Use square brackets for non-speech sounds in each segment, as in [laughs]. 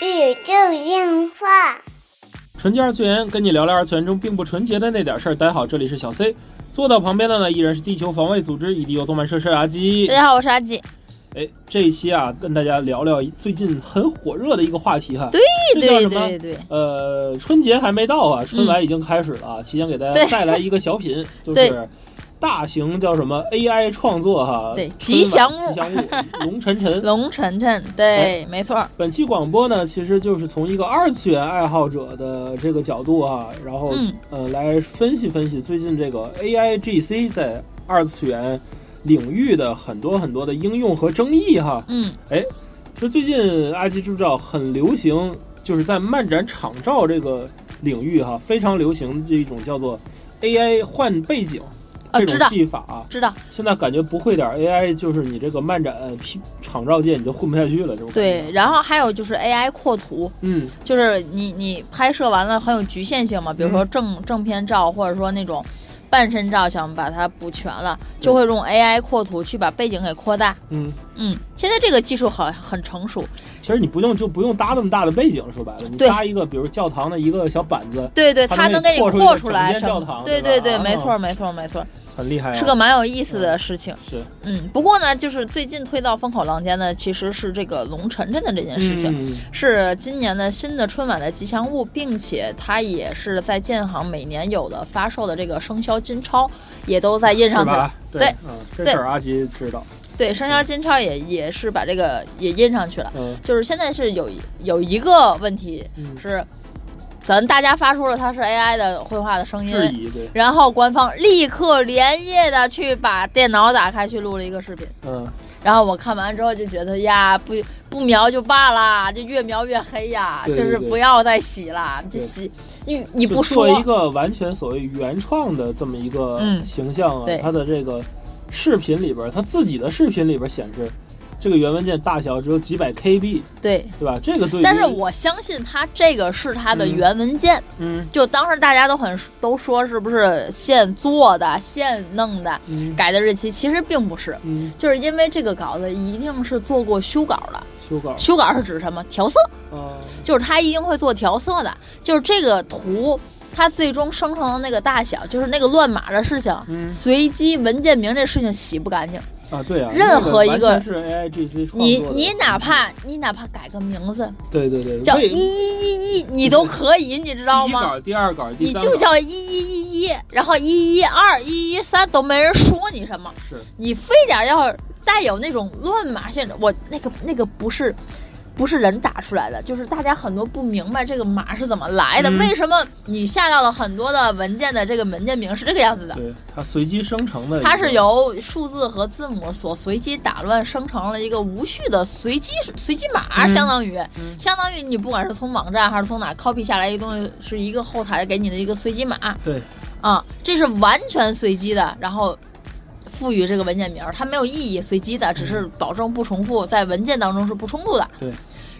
宇宙电话。纯洁二次元，跟你聊聊二次元中并不纯洁的那点事儿。大家好，这里是小 C，坐到旁边的呢依然是地球防卫组织 EDO 动漫社社阿基大。家好，我是阿基。哎，这一期啊，跟大家聊聊最近很火热的一个话题哈。对对对对，呃，春节还没到啊，春晚已经开始了啊。提前给大家带来一个小品，[laughs] 就是大型叫什么 AI 创作哈，对吉祥物。吉祥物 [laughs] 龙晨晨。龙晨晨，对，没错。儿，本期广播呢，其实就是从一个二次元爱好者的这个角度哈，然后、嗯。呃来分析分析最近这个 AI GC 在二次元领域的很多很多的应用和争议哈。嗯，其实最近阿基知不知道很流行，就是在漫展场照这个领域哈，非常流行这一种叫做 AI 换背景这种啊知道技法啊。知道，现在感觉不会点 AI，就是你这个漫展 P 场照界你就混不下去了，这种对，然后还有就是 AI 扩图，嗯，就是你你拍摄完了很有局限性嘛，比如说正正片照或者说那种半身照，想把它补全了，就会用 AI 扩图去把背景给扩大。嗯，嗯，现在这个技术很很成熟。其实你不用就不用搭那么大的背景，说白了，你搭一个比如教堂的一个小板子，对对，它它能给你扩出来整间教堂对对对，没错没错没错，很厉害、啊，是个蛮有意思的事情。是嗯，不过呢，就是最近推到风口浪尖的其实是这个龙晨晨的这件事情。嗯是今年的新的春晚的吉祥物，并且它也是在建行每年有的发售的这个生肖金钞，也都在印上去了。？对，对嗯，这对事儿阿吉知道，对，生肖金钞也也是把这个也印上去了。嗯就是现在是有一有一个问题嗯，是，咱大家发出了它是 AI 的绘画的声质音，疑对，然后官方立刻连夜的去把电脑打开去录了一个视频。嗯，然后我看完之后就觉得呀，不不描就罢啦，就越描越黑呀，对对就是不要再洗了，这洗你你不说，一个完全所谓原创的这么一个嗯。形象啊，对。它的这个视频里边儿，它自己的视频里边儿显示，这个原文件大小只有几百 KB，对。对吧？这个对，但是我相信它这个是它的嗯原文件，嗯就当时大家都很都说是不是现做的、现弄的，嗯改的日期其实并不是，嗯就是因为这个稿子一定是做过修稿的。修稿修稿是指什么？调色，嗯，就是它一定会做调色的，就是这个图。它最终生成的那个大小，就是那个乱码的事情，嗯随机文件名这事情洗不干净。啊，对啊，任何一个那完全是 AI GC 你你哪怕你哪怕改个名字对对对，叫一一一一，你都可以，你知道吗？第一稿、第二稿、第你就叫一一一一，然后一一二、一一三都没人说你什么，是你非得要带有那种乱码限制，我那个那个不是。不是人打出来的，就是大家很多不明白这个码是怎么来的，嗯为什么你下到了很多的文件的这个文件名是这个样子的？对它随机生成的，它是由数字和字母所随机打乱生成了一个无序的随机随机码，嗯相当于、嗯相当于你不管是从网站还是从哪 copy 下来一个东西，是一个后台给你的一个随机码对啊、这是完全随机的，然后。赋予这个文件名，它没有意义，随机的，只是保证不重复，在文件当中是不冲突的。对，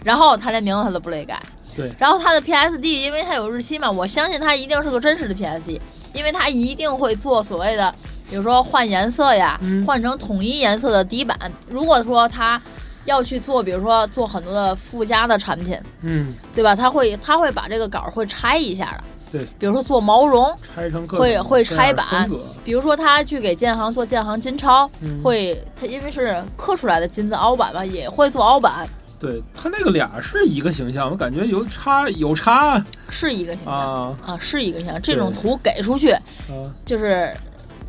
然后他连名字他都不乐意改，对。然后他的 PSD，因为他有日期嘛，我相信他一定是个真实的 PSD，因为他一定会做所谓的，比如说换颜色呀，嗯。换成统一颜色的底板。如果说他要去做，比如说做很多的附加的产品，嗯。对吧？他会他会把这个稿儿会拆一下的，对，比如说做毛绒，拆成会会拆版。比如说他去给建行做建行金钞，嗯。会他因为是刻出来的金子凹版嘛，也会做凹版，对他那个俩是一个形象，我感觉有差有差是一个形象。啊。啊，是一个形象。这种图给出去，啊，就是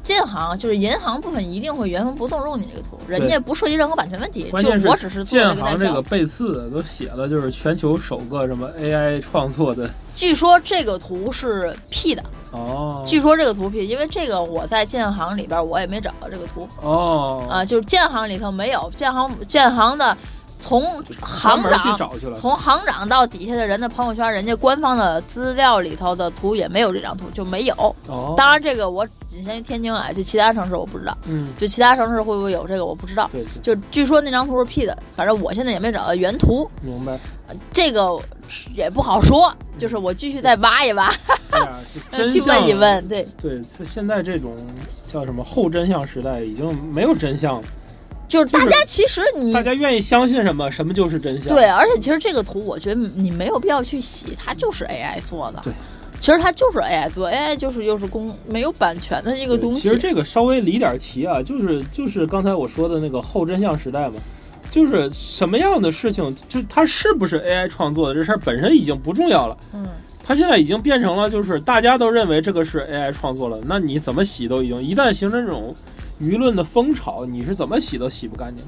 建行就是银行部分一定会原封不动用你这个图，人家不涉及任何版权问题，关键就我只是做建行这个。背刺都写了，就是全球首个什么 AI 创作的。据说这个图是 P 的，哦，据说这个图 P，因为这个我在建行里边我也没找到这个图。哦。啊，就是建行里头没有，建行建行的从行长从行长到底下的人的朋友圈，人家官方的资料里头的图也没有这张图，就没有。哦，当然，这个我仅限于天津啊，就其他城市我不知道，嗯，就其他城市会不会有这个我不知道。对对，就据说那张图是 P 的，反正我现在也没找到原图，明白。这个也不好说。就是我继续再挖一挖，[laughs] 去问一问。对，对，这现在这种叫什么后真相时代，已经没有真相了。就是大家其实你大家愿意相信什么，什么就是真相。对，而且其实这个图，我觉得你没有必要去洗，它就是 AI 做的。对，其实它就是 AI 做，AI 就是又是公没有版权的一个东西。其实这个稍微离点题啊，就是就是刚才我说的那个后真相时代嘛，就是什么样的事情，就它是不是 AI 创作的这事儿本身已经不重要了。嗯，它现在已经变成了，就是大家都认为这个是 AI 创作了，那你怎么洗都已经，一旦形成这种舆论的风潮，你是怎么洗都洗不干净。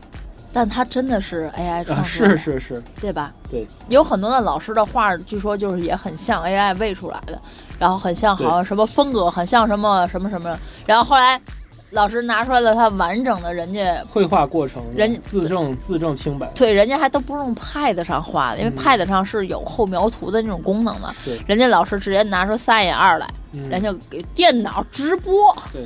但他真的是 AI 创是是是，对吧？对，有很多的老师的画，据说就是也很像 AI 喂出来的，然后很像好像什么风格，很像什么什么什么，然后后来老师拿出来了他完整的人家。绘画过程，人自证自证清白，对，人家还都不用 Pad 上画的，因为嗯。Pad 上是有后描图的那种功能的。对，人家老师直接拿出三眼二来，嗯。人家给电脑直播，对，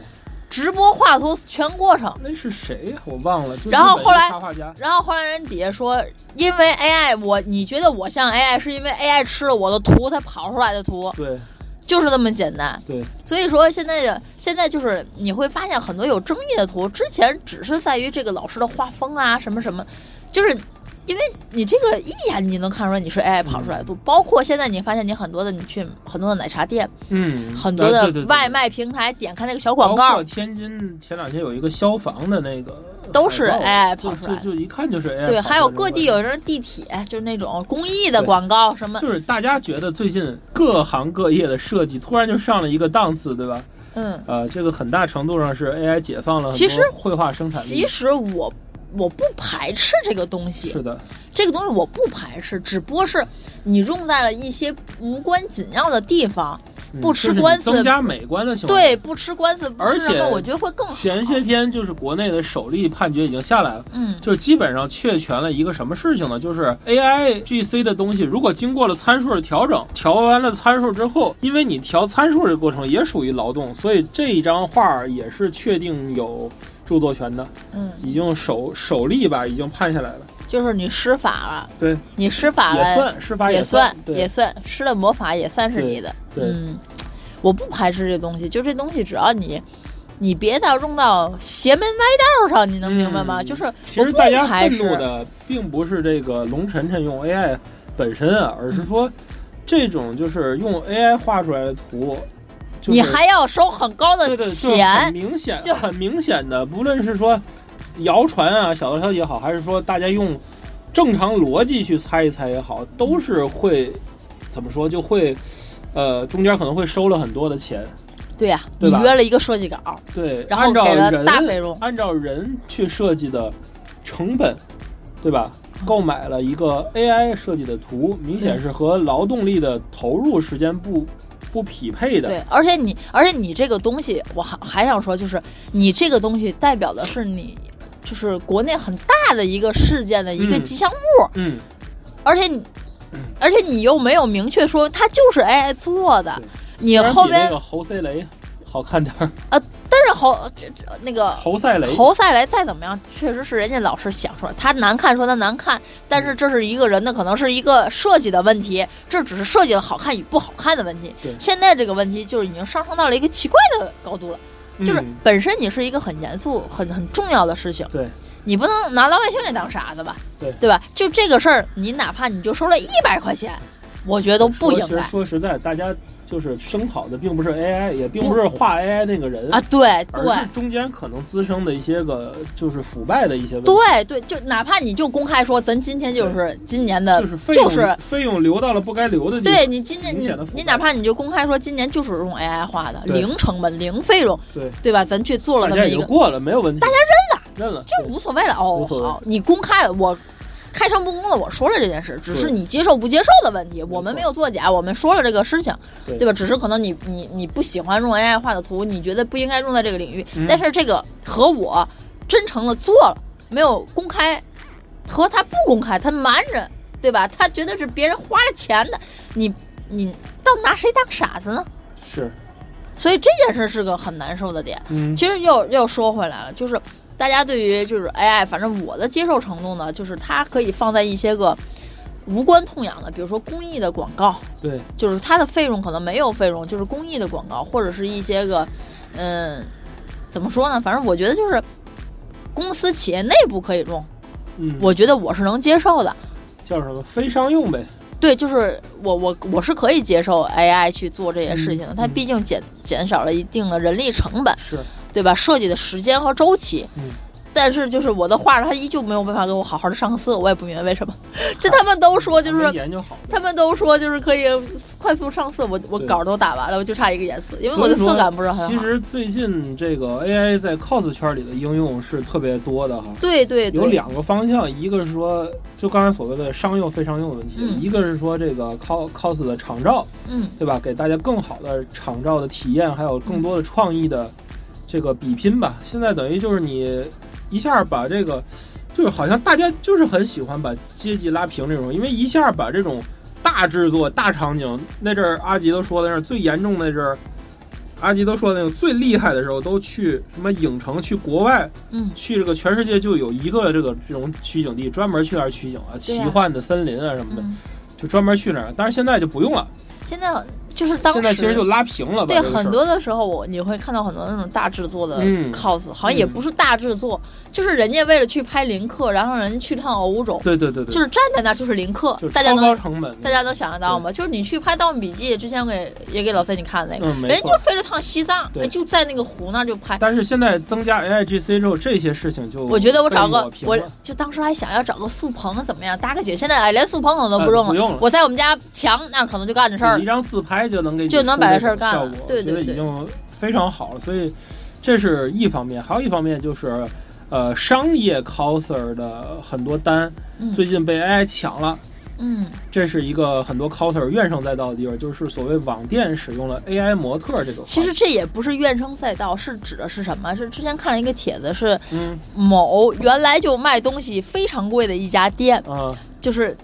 直播画图全过程。那是谁呀？我忘了。就然后后来然后后来人底下说，因为 AI，我你觉得我像 AI，是因为 AI 吃了我的图，才跑出来的图，对就是那么简单。对，所以说现在的现在就是你会发现很多有争议的图，之前只是在于这个老师的画风啊什么什么，就是因为你这个一眼你能看出来你是 AI 跑出来的。图，包括现在你发现你很多的你去很多的奶茶店，嗯，很多的外卖平台点开那个小广包告括，天津前两天有一个消防的那个都是 AI 跑出来的。就就就一看就是 AI 对，还有各地有人地铁就是那种公益的广告什么，就是大家觉得最近各行各业的设计突然就上了一个档次，对吧？嗯。呃，这个很大程度上是 AI 解放了其实绘画生产力。其实我我不排斥这个东西，是的，这个东西我不排斥，只不过是你用在了一些无关紧要的地方，嗯不吃官司增加美观的情况。对，不吃官司，而且我觉得会更好。前些天就是国内的首例判决已经下来了，嗯，就是基本上确权了一个什么事情呢？就是 AI GC 的东西，如果经过了参数的调整，调完了参数之后，因为你调参数这个过程也属于劳动，所以这一张画也是确定有著作权的，嗯，已经首首例吧，已经判下来了。就是你施法了，对，你施法了也算施法也算，也算施了魔法也算是你的。对对嗯，我不排斥这东西，就这东西只要你。你别到用到邪门歪道上，你能明白吗？嗯就是其实大家愤怒的并不是这个龙晨晨用 AI 本身啊，而是说这种就是用 AI 画出来的图，就是、你还要收很高的对对，就很钱，明显，就很明显的，不论是说谣传啊、小道消息也好，还是说大家用正常逻辑去猜一猜也好，都是会怎么说，就会呃中间可能会收了很多的钱。对呀、对你约了一个设计稿，对，然后给了大费用按照人去设计的成本，对吧？购买了一个 AI 设计的图，明显是和劳动力的投入时间不不匹配的。对，而且你，而且你这个东西，我还还想说，就是你这个东西代表的是你，就是国内很大的一个事件的一个嗯。吉祥物，嗯，而且你，而且你又没有明确说它就是 AI 做的，你后边那个侯赛雷好看点儿，但是侯这这那个侯赛雷侯赛雷再怎么样，确实是人家老师想出来，他难看说他难看，但是这是一个人的可能是一个设计的问题，这只是设计的好看与不好看的问题。现在这个问题就是已经上升到了一个奇怪的高度了，就是嗯本身你是一个很严肃、很很重要的事情，对你不能拿老百姓也当傻子吧？对对吧？就这个事儿，你哪怕你就收了一百块钱，我觉得都不应该说实在，大家就是声讨的并不是 AI，也并不是画 AI 那个人啊！对对而是中间可能滋生的一些个就是腐败的一些问题。对对，就哪怕你就公开说，咱今天就是今年的，就是费用就是费用流到了不该流的地方。对你今年你你哪怕你就公开说今年就是用 AI 画的，零成本零费用，对对吧？咱去做了这么一个，过了，没有问题。大家认了，认了，这无所谓了。哦好，你公开了，我开诚布公的我说了这件事，只是你接受不接受的问题。我们没有作假，我们说了这个事情，对对吧？只是可能你你你不喜欢用 AI 画的图，你觉得不应该用在这个领域，嗯但是这个和我真诚的做了，没有公开，和他不公开，他瞒着，对吧？他觉得是别人花了钱的，你你倒拿谁当傻子呢？是，所以这件事是个很难受的点。嗯，其实又又说回来了，就是大家对于就是 AI，反正我的接受程度呢，就是它可以放在一些个无关痛痒的，比如说公益的广告，对，就是它的费用可能没有费用，就是公益的广告，或者是一些个，嗯，怎么说呢？反正我觉得就是公司企业内部可以用，嗯，我觉得我是能接受的。叫什么非商用呗？对，就是我我我是可以接受 AI 去做这些事情的，嗯它毕竟减减少了一定的人力成本，是，对吧？设计的时间和周期。嗯但是就是我的画，它依旧没有办法给我好好的上色，我也不明白为什么。[laughs] 这他们都说就是研究好。他们都说就是可以快速上色，我我对稿都打完了，我就差一个颜色，因为我的色感不是很好。其实最近这个 AI 在 cos 圈里的应用是特别多的哈。对对对，有两个方向，一个是说就刚才所谓的商用非商用的问题，嗯一个是说这个 cos cos 的场照，嗯对吧？给大家更好的场照的体验，还有更多的创意的这个比拼吧。现在等于就是你一下把这个，就是好像大家就是很喜欢把阶级拉平这种，因为一下把这种大制作、大场景那阵儿，阿吉都说的那是最严重的那阵儿。阿吉都说那种最厉害的时候，都去什么影城，去国外，嗯去这个全世界就有一个这个这种取景地，专门去那儿取景啊，奇幻的森林啊什么的，嗯，就专门去那儿。但是现在就不用了，现在就是当时现在其实就拉平了吧？对很多的时候我你会看到很多那种大制作的嗯 cos，、好像也不是大制作，就是人家为了去拍林克，然后人家去趟欧洲，对对对对，就是站在那儿就是林克，大家能。成本，大家能想得到吗？就是你去拍《盗墓笔记》，之前我给也给老三你看那个，嗯人家就。飞了趟西藏，就在那个湖那儿就拍。但是现在增加 AI GC 之后，这些事情就我觉得我找个我就当时还想要找个素棚怎么样搭个景，现在哎连素棚可能都不用了，呃不用了我在我们家墙那儿可能就干这事儿了。一张自拍就能给你就能把这事儿干了对对对已经非常好了。所以这是一方面，还有一方面就是，呃，商业 coser 的很多单嗯最近被 AI 抢了。嗯，这是一个很多 coser 怨声载道的地方，就是所谓网店使用了 AI 模特这个。其实这也不是怨声载道，是指的是什么？是之前看了一个帖子，是嗯某原来就卖东西非常贵的一家店，嗯，就是。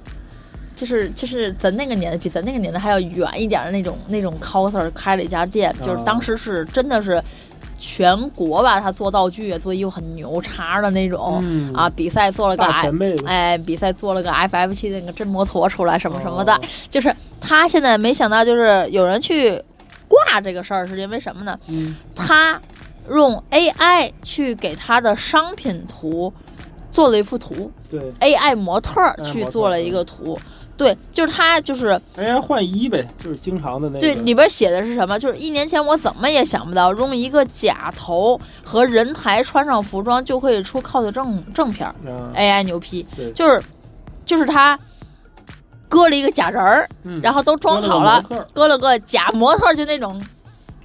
就是就是咱那个年代比咱那个年代还要远一点的那种那种 coser 开了一家店，就是当时是真的是全国吧，他做道具做衣服很牛叉的那种、嗯啊，比赛做了个哎，比赛做了个 FF 七那个真摩托出来什么什么的，哦就是他现在没想到就是有人去挂这个事儿，是因为什么呢？嗯他用 AI 去给他的商品图做了一幅图对，AI 模特儿 AI 模特去做了一个图。对，就是他，就是，AI 换衣呗，就是经常的那个。对里边写的是什么？就是一年前我怎么也想不到，用一个假头和人台穿上服装就可以出 cos 正正片，，AI 牛批对，就是就是他搁了一个假人儿，嗯然后都装好了搁了个假模特，就那种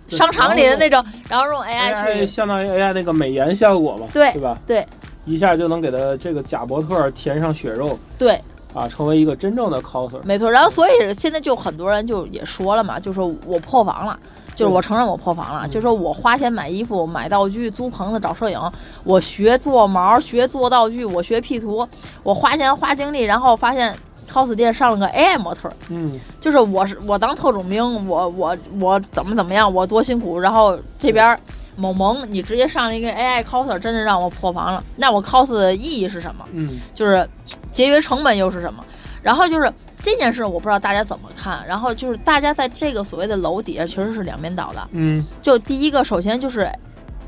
商场里的那种，然后用 AI AI 去相当于 AI 那个美颜效果嘛，对对吧？对一下就能给他这个假模特填上血肉对，啊，成为一个真正的 coser。没错。然后所以现在就很多人就也说了嘛，就说我破防了。就是我承认我破防了，嗯就说我花钱买衣服、买道具、租棚子、找摄影，我学做毛、学做道具，我学 P 图，我花钱花精力，然后发现 cos 店上了个 AI 模特儿，嗯，就是我是我当特种兵，我我我怎么怎么样，我多辛苦，然后这边某萌你直接上了一个 AI coser，真的让我破防了。那我 cos 的意义是什么？嗯就是节约成本又是什么？然后就是这件事，我不知道大家怎么看。然后就是大家在这个所谓的楼底下其实是两边倒的。嗯就第一个，首先就是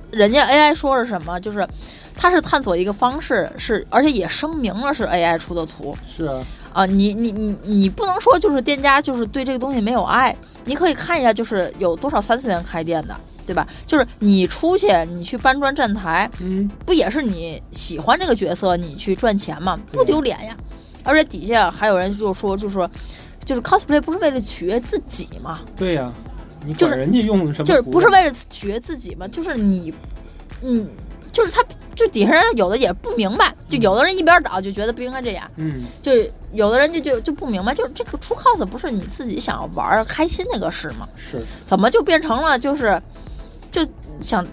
人家 AI 说是什么，就是它是探索一个方式，是而且也声明了是 AI 出的图。是啊，啊，你你你你不能说就是店家就是对这个东西没有爱，你可以看一下就是有多少三次元开店的，对吧？就是你出去你去搬砖站台，嗯不也是你喜欢这个角色你去赚钱嘛？不丢脸呀！而且底下还有人就说，就说就是 cosplay 不是为了取悦自己吗？对呀、你就是人家用什么就是图不是为了取悦自己吗？就是你，你就是他，就底下人有的也不明白，就有的人一边倒就觉得不应该这样。嗯就有的人就就就不明白，就是这个出 cos 不是你自己想要玩开心那个事吗？是怎么就变成了就是就想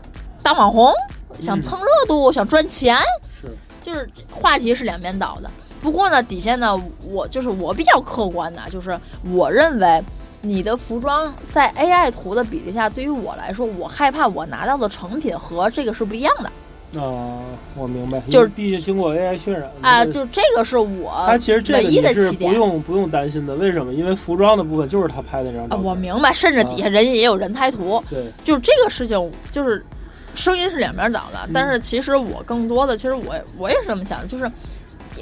当网红，想嗯蹭热度，想赚钱？是就是话题是两边倒的。不过呢，底下呢，我就是我比较客观的，就是我认为你的服装在 AI 图的比例下，对于我来说，我害怕我拿到的成品和这个是不一样的啊，我明白，就是毕竟经过 AI 渲染啊，这个就这个是我它其实这唯一个。不用不用担心的，为什么？因为服装的部分就是他拍的这张啊，照片。我明白，甚至底下人家也有人才图，对，就是这个事情，就是声音是两边倒的，但是其实我更多的，其实我我也是这么想的，就是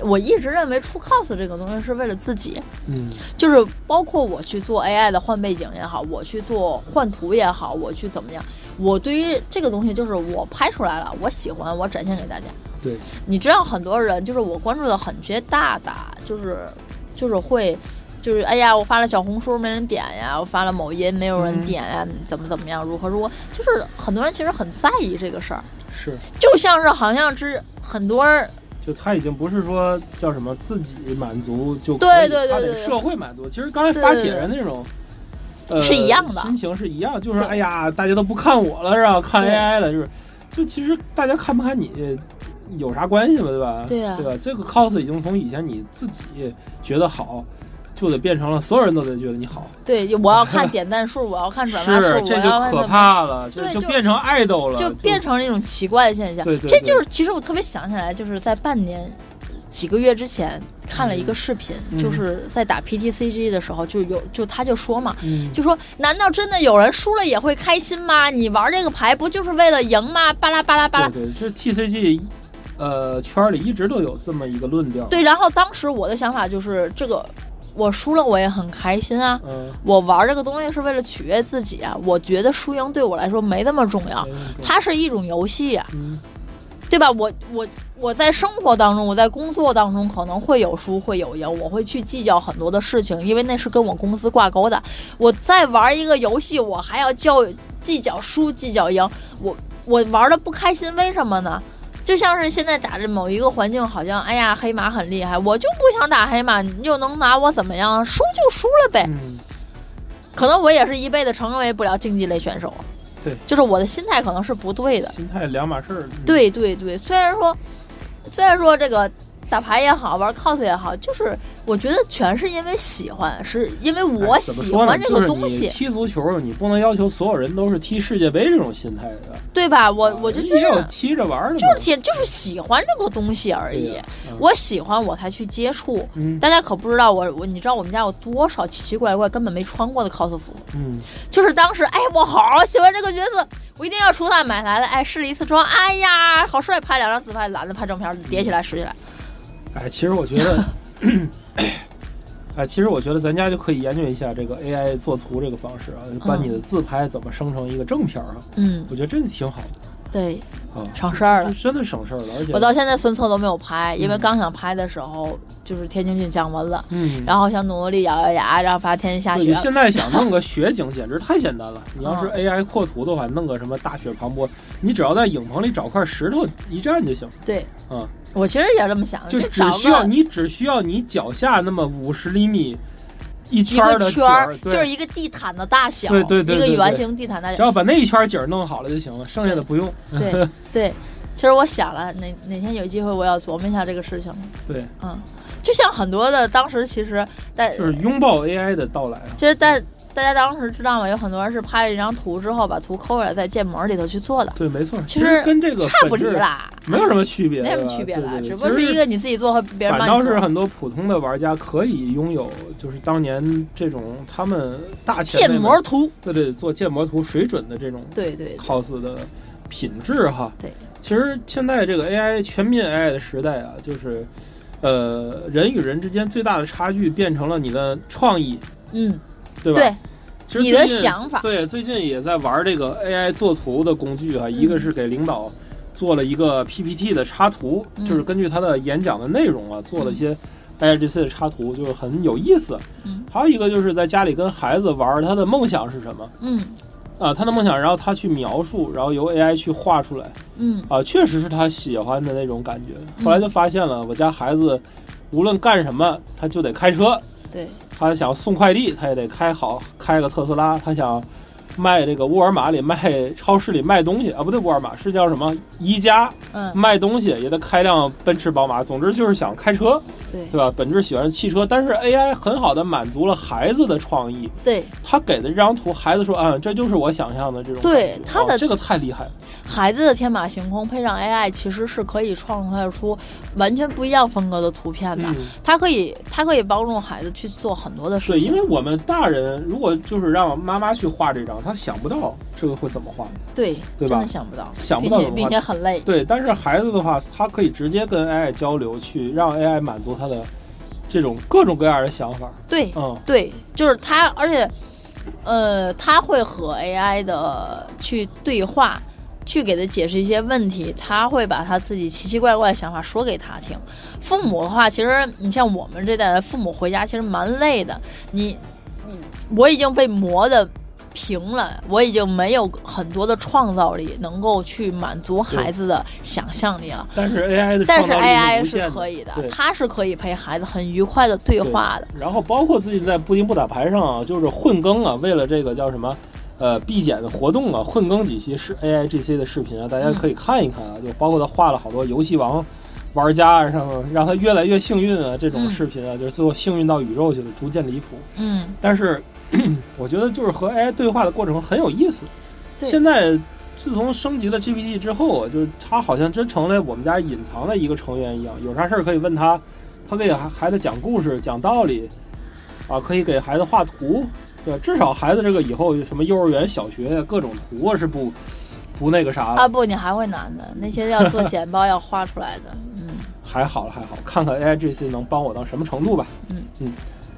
我一直认为出 cos 这个东西是为了自己，嗯。就是包括我去做 AI 的换背景也好，我去做换图也好，我去怎么样，我对于这个东西就是我拍出来了，我喜欢，我展现给大家。对，你知道很多人就是我关注的很些大大，就是就是会。就是哎呀，我发了小红书没人点呀，我发了某音没有人点呀，怎么怎么样，如何如何，就是很多人其实很在意这个事儿，是，就像是好像之很多人就他已经不是说叫什么自己满足就可以，对对对他得社会满足。其实刚才发帖人那种。呃，是一样的心情是一样，就是对哎呀，大家都不看我了，是吧？看 AI 了，就是，就其实大家看不看你有啥关系嘛，对吧？对呀对吧？这个 cos 已经从以前你自己觉得好，就得变成了所有人都得觉得你好，对我要看点赞数，我要看转发数，我是这就可要看怎么怕了，就对就就变成爱豆了，就变成了一种奇怪的现象。对对对这就是其实我特别想起来，就是在半年几个月之前看了一个视频，嗯就是在打 PTCG 的时候，就有就他就说嘛，嗯就说难道真的有人输了也会开心吗？你玩这个牌不就是为了赢吗？巴拉巴拉巴拉。对对，这 TCG 呃圈里一直都有这么一个论调，对，然后当时我的想法就是这个。我输了，我也很开心啊！嗯，我玩这个东西是为了取悦自己啊！我觉得输赢对我来说没那么重要，它是一种游戏呀、嗯对吧？我我我在生活当中，我在工作当中可能会有输会有赢，我会去计较很多的事情，因为那是跟我公司挂钩的。我在玩一个游戏，我还要较计较输计较赢，我我玩的不开心，为什么呢？就像是现在打着某一个环境，好像哎呀黑马很厉害，我就不想打黑马，你又能拿我怎么样？输就输了呗。嗯，可能我也是一辈子成为不了竞技类选手。对，就是我的心态可能是不对的。心态两码事儿，嗯，对对对，虽然说，虽然说这个打牌也好，玩 cos 也好，就是我觉得全是因为喜欢，是因为我喜欢这个东西，就是踢足球，你不能要求所有人都是踢世界杯这种心态的，对吧？我我就觉也有得踢着玩儿的，就是喜就是喜欢这个东西而已。我喜欢我才去接触。嗯。大家可不知道我我你知道我们家有多少奇奇怪怪根本没穿过的 cos 服，嗯，就是当时哎我好喜欢这个角色，我一定要出他买来了，哎试了一次妆，哎呀好帅，拍两张自拍，懒得拍正片，叠起来拾起来。哎，其实我觉得，哎，其实我觉得咱家就可以研究一下这个 AI 做图这个方式啊，把你的自拍怎么生成一个正片儿啊，嗯，我觉得真的挺好的对，啊，省事儿了。真的省事儿了，而且我到现在孙策都没有拍，因为嗯刚想拍的时候，就是天津郡降温了，嗯，然后想努努力咬咬牙，然后发天下雪你。现在想弄个 [laughs] 雪景，简直太简单了。你要是嗯 AI 扩图的话，弄个什么大雪磅礴，你只要在影棚里找块石头一站就行，对，嗯，我其实也这么想的，就只需要你只需要你脚下那么五十厘米一个圈儿，就是一个地毯的大小，对对对一个圆形地毯大小只。要把那一圈景儿弄好了就行了，剩下的不用。对 [laughs] 对，其实我想了，哪哪天有机会我要琢磨一下这个事情。对，嗯，就像很多的当时其实在就是拥抱 AI 的到来啊。其实在大家当时知道吗？有很多人是拍了一张图之后，把图抠下来，在建模里头去做的，对，没错，其实跟这个差不离啦，没有什么区别，没什么区别了，对对对只不过是一个你自己做和别人反。倒是很多普通的玩家可以拥有，就是当年这种他们大建模图，对对做建模图水准的这种对对 cos 的品质哈。对，其实现在这个 AI 全面 AI 的时代啊，就是呃人与人之间最大的差距变成了你的创意，嗯，对吧？对，你的其实你的想法，对，最近也在玩这个 AI 做图的工具嗯啊，一个是给领导做了一个 PPT 的插图，嗯就是根据他的演讲的内容啊，做了一些 AIGC 的插图，就是很有意思。嗯还有一个就是在家里跟孩子玩，他的梦想是什么嗯啊？他的梦想，然后他去描述，然后由 AI 去画出来嗯啊，确实是他喜欢的那种感觉。后来就发现了，我家孩子无论干什么，他就得开车。对，他想送快递，他也得开好开个特斯拉。他想卖这个沃尔玛里卖超市里卖东西啊，不对，沃尔玛是叫什么？宜家嗯卖东西也得开辆奔驰、宝马。总之就是想开车，对对吧？本质喜欢汽车，但是 AI 很好的满足了孩子的创意。对，他给的这张图，孩子说：“嗯，这就是我想象的这种。”对他的哦这个太厉害了。孩子的天马行空配上 AI，其实是可以创造出完全不一样风格的图片的。嗯，它可以，它可以帮助孩子去做很多的事情对，因为我们大人如果就是让妈妈去画这张，他想不到这个会怎么画。对对吧真的想不到，想不到怎么画并且并且很累。对，但是孩子的话，他可以直接跟 AI 交流，去让 AI 满足他的这种各种各样的想法。对嗯，对，就是他，而且，呃，他会和 AI 的去对话，去给他解释一些问题，他会把他自己奇奇怪怪的想法说给他听。父母的话，其实你像我们这代人，父母回家其实蛮累的。你，你，我已经被磨的平了，我已经没有很多的创造力能够去满足孩子的想象力了。但是 AI 的但是创造力 AI 是可以的，它是可以陪孩子很愉快的对话的。然后包括最近在不停不打牌上啊，就是混更啊，为了这个叫什么，呃，必剪的活动啊，混更几期是 AI GC 的视频啊，大家可以看一看啊，就包括他画了好多游戏王玩家啊，什么让他越来越幸运啊这种嗯视频啊，就是最后幸运到宇宙去了，逐渐离谱。嗯，但是 [clears throat] 我觉得就是和 AI 对话的过程很有意思。对现在自从升级了 GPT 之后啊，就是他好像真成了我们家隐藏的一个成员一样，有啥事儿可以问他，他可以给孩子讲故事、讲道理，啊，可以给孩子画图，对，至少孩子这个以后什么幼儿园、小学呀，各种图啊是不不那个啥了，啊不，你还会难的，那些要做简报要画出来的，嗯，[laughs] 还好了还好，看看 AI 这次能帮我到什么程度吧。嗯嗯。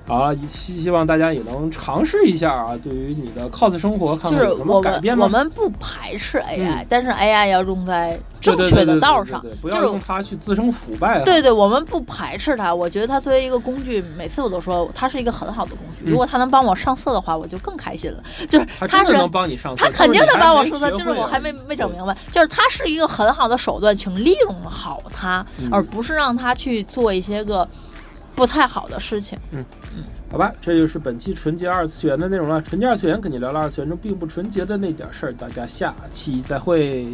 啊，希希望大家也能尝试一下啊，对于你的 cos 生活，看就是看有什么我们改变吗？我们不排斥 AI，、嗯但是 AI 要用在正确的道上对对对，不就是要用它去滋生腐败啊。对对，我们不排斥它。我觉得它作为一个工具，每次我都说它是一个很好的工具。嗯如果它能帮我上色的话，我就更开心了。就是它能帮你上色，它肯定能帮我上色，色，就是我还没没整明白，就是它是一个很好的手段，请利用好它，嗯而不是让它去做一些个不太好的事情。嗯嗯好吧，这就是本期纯洁二次元的内容了。纯洁二次元跟你聊了二次元中并不纯洁的那点事儿，大家下期再会。